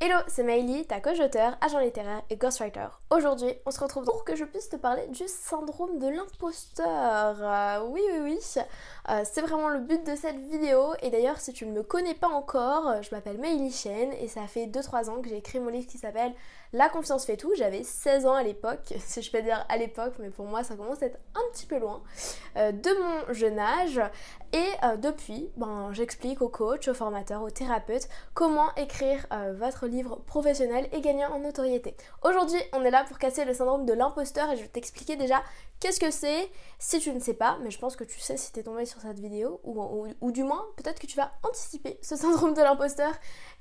Hello, c'est Maëlie, ta coach auteur, agent littéraire et ghostwriter. Aujourd'hui, on se retrouve pour que je puisse te parler du syndrome de l'imposteur. Euh, oui, oui, oui, euh, c'est vraiment le but de cette vidéo. Et d'ailleurs, si tu ne me connais pas encore, euh, je m'appelle Maëlie Chen et ça fait 2-3 ans que j'ai écrit mon livre qui s'appelle La confiance fait tout. J'avais 16 ans à l'époque, si je peux dire à l'époque, mais pour moi, ça commence à être un petit peu loin de mon jeune âge. Et depuis, ben, j'explique aux coachs, aux formateurs, aux thérapeutes comment écrire votre livre professionnel et gagner en notoriété. Aujourd'hui, on est là pour casser le syndrome de l'imposteur et je vais t'expliquer déjà qu'est-ce que c'est si tu ne sais pas, mais je pense que tu sais si tu es tombé sur cette vidéo ou, ou, du moins peut-être que tu vas anticiper ce syndrome de l'imposteur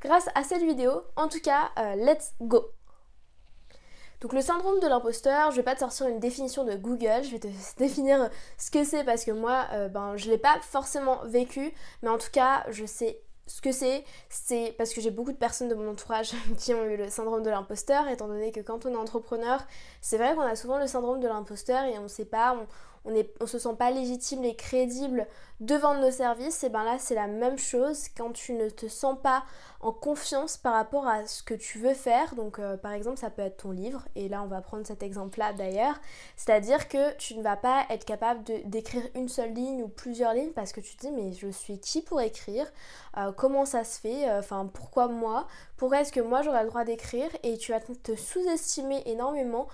grâce à cette vidéo. En tout cas, euh, let's go donc le syndrome de l'imposteur, je vais pas te sortir une définition de Google, je vais te définir ce que c'est parce que moi, euh, ben, je l'ai pas forcément vécu, mais en tout cas, je sais ce que c'est, c'est parce que j'ai beaucoup de personnes de mon entourage qui ont eu le syndrome de l'imposteur, étant donné que quand on est entrepreneur, c'est vrai qu'on a souvent le syndrome de l'imposteur et on ne sait pas, on, on, se sent pas légitime et crédible de vendre nos services, et ben là c'est la même chose quand tu ne te sens pas en confiance par rapport à ce que tu veux faire. Donc euh, par exemple ça peut être ton livre, et là on va prendre cet exemple-là d'ailleurs, c'est-à-dire que tu ne vas pas être capable d'écrire une seule ligne ou plusieurs lignes parce que tu te dis mais je suis qui pour écrire, euh, comment ça se fait, euh, enfin pourquoi moi, pourquoi est-ce que moi j'aurais le droit d'écrire et tu vas te sous-estimer énormément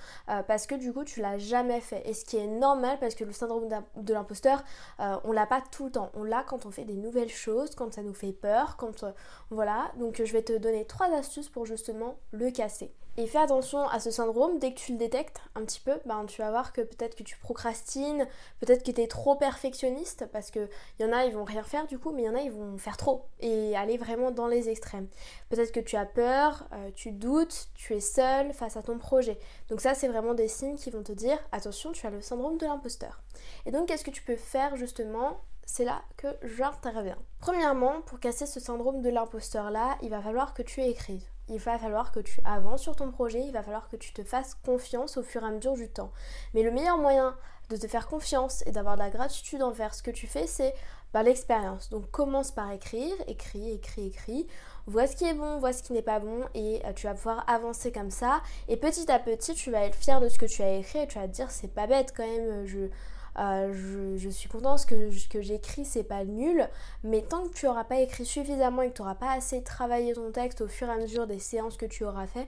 parce que du coup tu l'as jamais fait. Et ce qui est normal parce que le syndrome de l'imposteur, on l'a pas tout le temps. On l'a quand on fait des nouvelles choses, quand ça nous fait peur, quand voilà, donc je vais te donner trois astuces pour justement le casser. Et fais attention à ce syndrome, dès que tu le détectes un petit peu, ben, tu vas voir que peut-être que tu procrastines, peut-être que tu es trop perfectionniste, parce qu'il y en a, ils vont rien faire du coup, mais il y en a, ils vont faire trop et aller vraiment dans les extrêmes. Peut-être que tu as peur, euh, tu doutes, tu es seul face à ton projet. Donc ça, c'est vraiment des signes qui vont te dire, attention, tu as le syndrome de l'imposteur. Et donc, qu'est-ce que tu peux faire justement c'est là que j'interviens. Premièrement, pour casser ce syndrome de l'imposteur là, il va falloir que tu écrives. Il va falloir que tu avances sur ton projet, il va falloir que tu te fasses confiance au fur et à mesure du temps. Mais le meilleur moyen de te faire confiance et d'avoir de la gratitude envers ce que tu fais, c'est bah, l'expérience. Donc commence par écrire, écris, écris, écris. Vois ce qui est bon, vois ce qui n'est pas bon et euh, tu vas pouvoir avancer comme ça. Et petit à petit, tu vas être fier de ce que tu as écrit et tu vas te dire c'est pas bête quand même. Je, euh, je, suis contente que ce que j'écris c'est pas nul, mais tant que tu n'auras pas écrit suffisamment et que tu n'auras pas assez travaillé ton texte au fur et à mesure des séances que tu auras fait,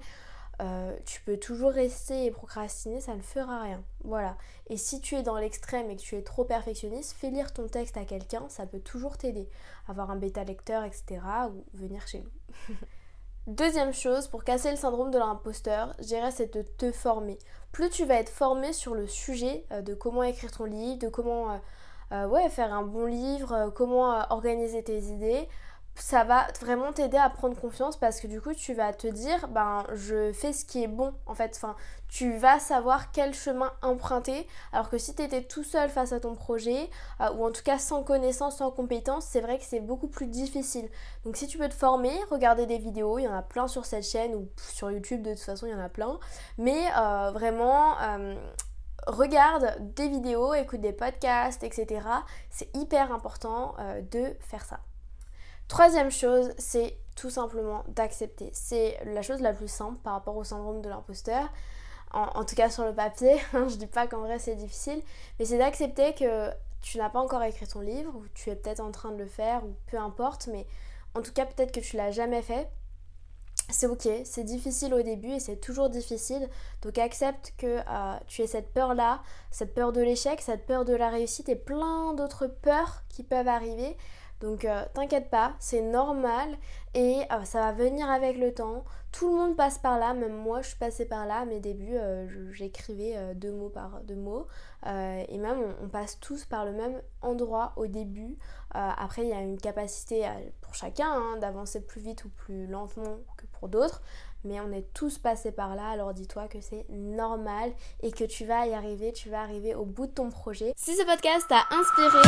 euh, tu peux toujours rester et procrastiner, ça ne fera rien. Voilà. Et si tu es dans l'extrême et que tu es trop perfectionniste, fais lire ton texte à quelqu'un, ça peut toujours t'aider. Avoir un bêta lecteur, etc. ou venir chez nous. Deuxième chose, pour casser le syndrome de l'imposteur, je dirais c'est de te former. Plus tu vas être formé sur le sujet euh, de comment écrire ton livre, de comment euh, euh, faire un bon livre, comment organiser tes idées, ça va vraiment t'aider à prendre confiance parce que du coup tu vas te dire ben je fais ce qui est bon en fait. Enfin tu vas savoir quel chemin emprunter. Alors que si tu étais tout seul face à ton projet euh, ou en tout cas sans connaissance sans compétence c'est vrai que c'est beaucoup plus difficile. Donc si tu veux te former regarder des vidéos il y en a plein sur cette chaîne ou sur YouTube de toute façon il y en a plein. Mais euh, vraiment euh, regarde des vidéos écoute des podcasts etc c'est hyper important de faire ça Troisième chose, c'est tout simplement d'accepter. C'est la chose la plus simple par rapport au syndrome de l'imposteur. En, tout cas sur le papier, je dis pas qu'en vrai c'est difficile, mais c'est d'accepter que tu n'as pas encore écrit ton livre, ou tu es peut-être en train de le faire, ou peu importe, mais en tout cas peut-être que tu l'as jamais fait. C'est ok, c'est difficile au début et c'est toujours difficile. Donc accepte que euh, tu aies cette peur-là, cette peur de l'échec, cette peur de la réussite et plein d'autres peurs qui peuvent arriver. Donc euh, t'inquiète pas, c'est normal et euh, ça va venir avec le temps. Tout le monde passe par là, même moi je suis passée par là. À mes débuts, euh, j'écrivais deux mots par deux mots. et même on, passe tous par le même endroit au début. après, il y a une capacité pour chacun hein, d'avancer plus vite ou plus lentement que pour d'autres mais on est tous passés par là, alors dis-toi que c'est normal et que tu vas y arriver, tu vas arriver au bout de ton projet. Si ce podcast t'a inspiré